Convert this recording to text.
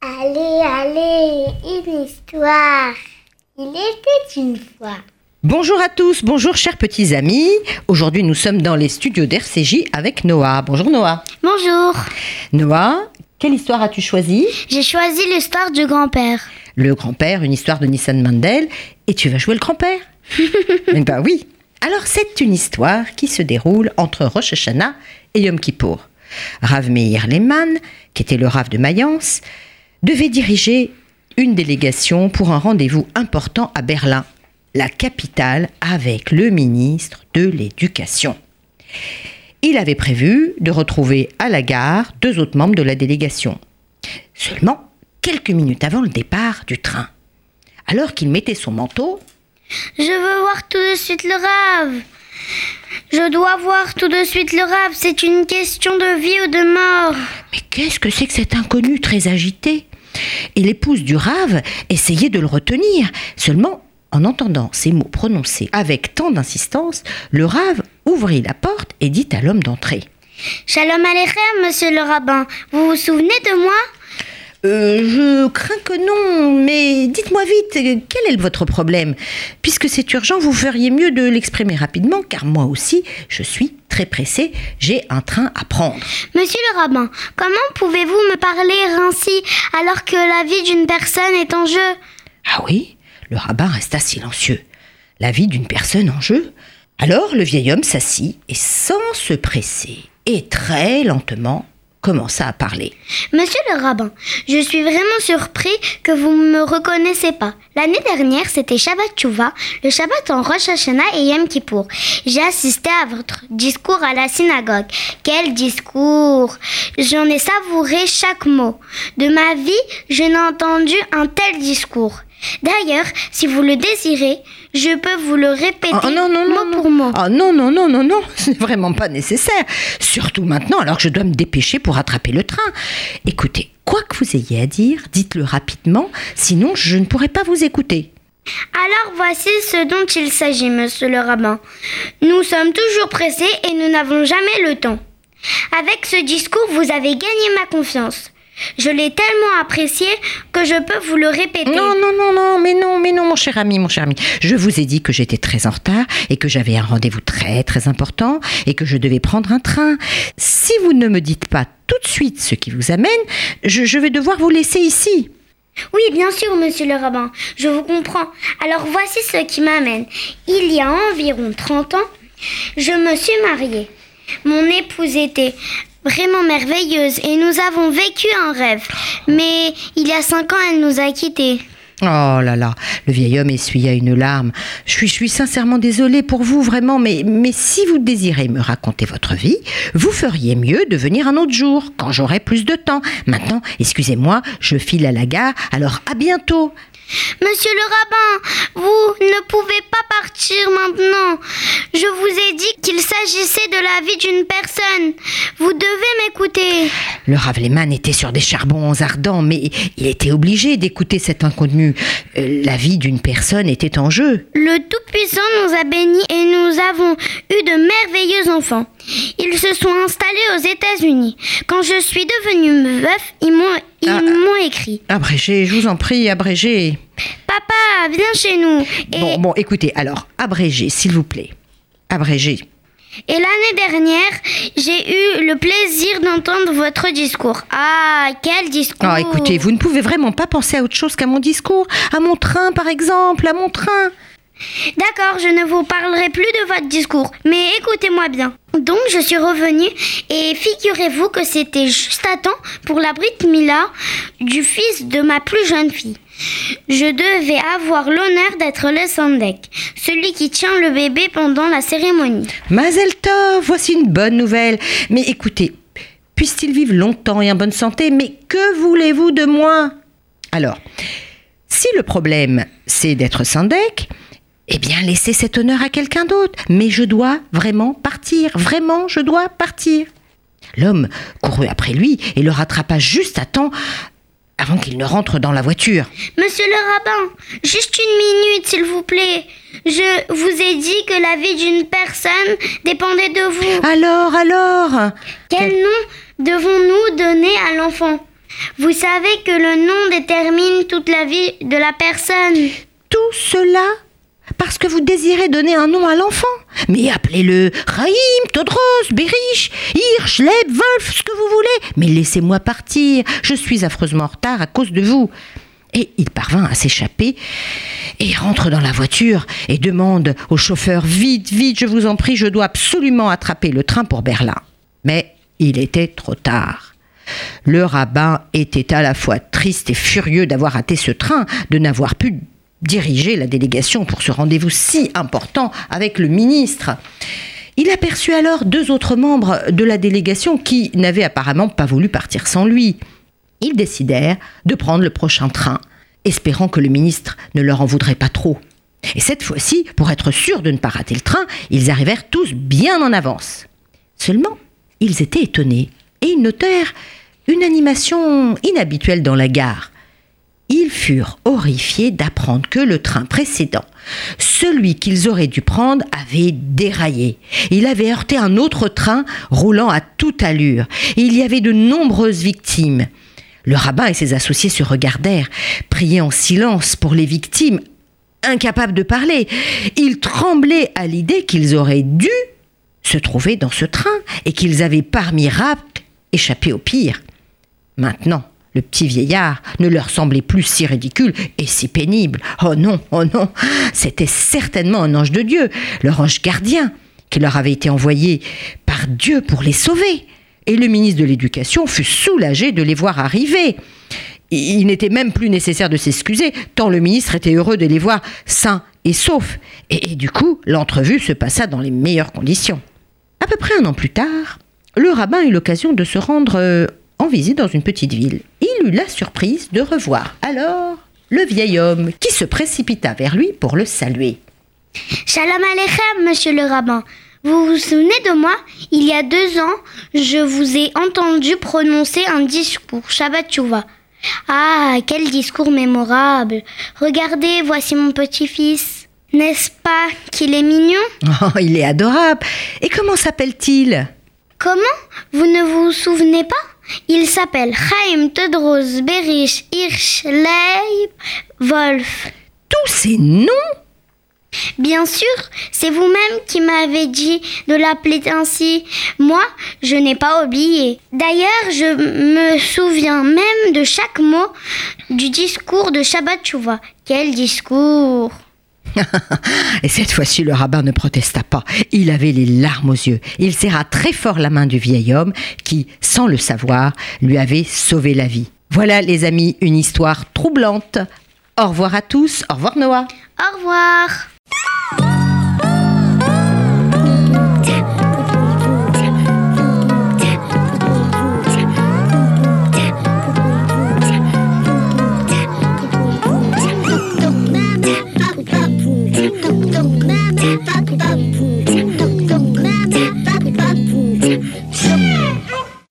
Allez, allez, une histoire. Il était une fois. Bonjour à tous, bonjour chers petits amis. Aujourd'hui nous sommes dans les studios d'RCJ avec Noah. Bonjour Noah. Bonjour. Noah, quelle histoire as-tu choisi J'ai choisi l'histoire du grand-père. Le grand-père, une histoire de Nissan Mandel. Et tu vas jouer le grand-père? Eh ben oui. Alors c'est une histoire qui se déroule entre Rosh Hashanah et Yom Kippour. Rav Meir Lehman, qui était le Rav de Mayence, devait diriger une délégation pour un rendez-vous important à Berlin, la capitale, avec le ministre de l'Éducation. Il avait prévu de retrouver à la gare deux autres membres de la délégation. Seulement quelques minutes avant le départ du train. Alors qu'il mettait son manteau, Je veux voir tout de suite le rave. Je dois voir tout de suite le rave. C'est une question de vie ou de mort. Mais qu'est-ce que c'est que cet inconnu très agité? Et l'épouse du rave essayait de le retenir. Seulement, en entendant ces mots prononcés avec tant d'insistance, le rave ouvrit la porte et dit à l'homme d'entrer. Shalom Aleichem, monsieur le rabbin. Vous vous souvenez de moi? Euh, je crains que non, mais dites-moi vite, quel est votre problème? Puisque c'est urgent, vous feriez mieux de l'exprimer rapidement, car moi aussi, je suis très pressé, j'ai un train à prendre. Monsieur le rabbin, comment pouvez-vous me parler ainsi alors que la vie d'une personne est en jeu? Ah oui Le rabbin resta silencieux. La vie d'une personne en jeu? Alors le vieil homme s'assit et sans se presser, et très lentement, commença à parler. Monsieur le rabbin, je suis vraiment surpris que vous ne me reconnaissez pas. L'année dernière, c'était Shabbat Tchouva, le Shabbat en Rosh Hashanah et Yom Kippour. J'ai assisté à votre discours à la synagogue. Quel discours J'en ai savouré chaque mot. De ma vie, je n'ai entendu un tel discours. D'ailleurs, si vous le désirez, je peux vous le répéter Oh, non, non, non, mot non. pour mot. Ah non, non, non, non, non, c'est vraiment pas nécessaire. Surtout maintenant, alors que je dois me dépêcher pour attraper le train. Écoutez, quoi que vous ayez à dire, dites-le rapidement, sinon je ne pourrai pas vous écouter. Alors voici ce dont il s'agit, monsieur le rabbin. Nous sommes toujours pressés et nous n'avons jamais le temps. Avec ce discours, vous avez gagné ma confiance. Je l'ai tellement apprécié que je peux vous le répéter. Non, non, non, non, mais non, mais non, mon cher ami, mon cher ami. Je vous ai dit que j'étais très en retard et que j'avais un rendez-vous très, très important et que je devais prendre un train. Si vous ne me dites pas tout de suite ce qui vous amène, je, je vais devoir vous laisser ici. Oui, bien sûr, monsieur le rabbin, je vous comprends. Alors voici ce qui m'amène. Il y a environ 30 ans, je me suis mariée. Mon épouse était vraiment merveilleuse et nous avons vécu un rêve. Mais il y a 5 ans, elle nous a quittés. Oh là là, le vieil homme essuya une larme. Je suis, je suis sincèrement désolée pour vous, vraiment, mais, mais si vous désirez me raconter votre vie, vous feriez mieux de venir un autre jour, quand j'aurai plus de temps. Maintenant, excusez-moi, je file à la gare, alors à bientôt. Monsieur le rabbin, vous ne pouvez pas partir maintenant. Je vous ai dit qu'il s'agissait de la vie d'une personne. Vous devez m'écouter. Le Rav était sur des charbons ardents, mais il était obligé d'écouter cet inconnu. Euh, la vie d'une personne était en jeu. Le Tout-Puissant nous a bénis et nous avons eu de merveilleux enfants. Ils se sont installés aux États-Unis. Quand je suis devenue veuf, ils m'ont ils Ah. m'ont écrit Abrégé, je vous en prie, abrégé. Papa, viens chez nous. Et, Bon, bon, écoutez, alors, abrégé, s'il vous plaît. Abrégé. et l'année dernière, j'ai eu le plaisir d'entendre votre discours. Ah, quel discours Ah, écoutez, vous ne pouvez vraiment pas penser à autre chose qu'à mon discours, à mon train, par exemple, à mon train. D'accord, je ne vous parlerai plus de votre discours, mais écoutez-moi bien. Donc je suis revenue et figurez-vous que c'était juste à temps pour la Brit Mila du fils de ma plus jeune fille. Je devais avoir l'honneur d'être le Sandek, celui qui tient le bébé pendant la cérémonie. Mazel Tov, voici une bonne nouvelle. Mais écoutez, puisse-t-il vivre longtemps et en bonne santé, mais que voulez-vous de moi Alors, si le problème, c'est d'être Sandek, eh bien, laissez cet honneur à quelqu'un d'autre. Mais je dois vraiment partir. Vraiment, je dois partir. L'homme courut après lui et le rattrapa juste à temps avant qu'il ne rentre dans la voiture. Monsieur le rabbin, juste une minute, s'il vous plaît. Je vous ai dit que la vie d'une personne dépendait de vous. Alors, alors? Quel nom devons-nous donner à l'enfant? Vous savez que le nom détermine toute la vie de la personne. Tout cela parce que vous désirez donner un nom à l'enfant. Mais appelez-le Raïm, Todros, Berich, Hirsch, Leb, Wolf, ce que vous voulez. Mais laissez-moi partir. Je suis affreusement en retard à cause de vous. Et il parvint à s'échapper et rentre dans la voiture et demande au chauffeur Vite, vite, je vous en prie, je dois absolument attraper le train pour Berlin. Mais il était trop tard. Le rabbin était à la fois triste et furieux d'avoir raté ce train, de n'avoir pu diriger la délégation pour ce rendez-vous si important avec le ministre. Il aperçut alors deux autres membres de la délégation qui n'avaient apparemment pas voulu partir sans lui. Ils décidèrent de prendre le prochain train, espérant que le ministre ne leur en voudrait pas trop. Et cette fois-ci, pour être sûrs de ne pas rater le train, ils arrivèrent tous bien en avance. Seulement, ils étaient étonnés et ils notèrent une animation inhabituelle dans la gare furent horrifiés d'apprendre que le train précédent, celui qu'ils auraient dû prendre, avait déraillé. Il avait heurté un autre train roulant à toute allure. il y avait de nombreuses victimes. Le rabbin et ses associés se regardèrent, priaient en silence pour les victimes, incapables de parler. Ils tremblaient à l'idée qu'ils auraient dû se trouver dans ce train et qu'ils avaient par miracle échappé au pire. Maintenant, le petit vieillard ne leur semblait plus si ridicule et si pénible. Oh non, oh non, c'était certainement un ange de Dieu, leur ange gardien, qui leur avait été envoyé par Dieu pour les sauver. Et le ministre de l'Éducation fut soulagé de les voir arriver. Il n'était même plus nécessaire de s'excuser, tant le ministre était heureux de les voir sains et saufs. Et, et du coup, l'entrevue se passa dans les meilleures conditions. À peu près un an plus tard, le rabbin eut l'occasion de se rendre euh, en visite dans une petite ville. Il eut la surprise de revoir alors le vieil homme qui se précipita vers lui pour le saluer. Shalom Aleichem, monsieur le rabbin. Vous vous souvenez de moi? Il y a deux ans, je vous ai entendu prononcer un discours, Shabbat Shuvah. Ah, quel discours mémorable Regardez, voici mon petit-fils. N'est-ce pas qu'il est mignon? Oh, il est adorable. Et comment s'appelle-t-il? Comment? Vous ne vous souvenez pas? Il s'appelle Chaim Tedros Berich Hirsch Leib Wolf. Tous ces noms? Bien sûr, c'est vous-même qui m'avez dit de l'appeler ainsi. Moi, je n'ai pas oublié. D'ailleurs, je me souviens même de chaque mot du discours de Shabbat Shuvah. Quel discours Et cette fois-ci, le rabbin ne protesta pas. Il avait les larmes aux yeux. Il serra très fort la main du vieil homme qui, sans le savoir, lui avait sauvé la vie. Voilà, les amis, une histoire troublante. Au revoir à tous. Au revoir, Noah. Au revoir.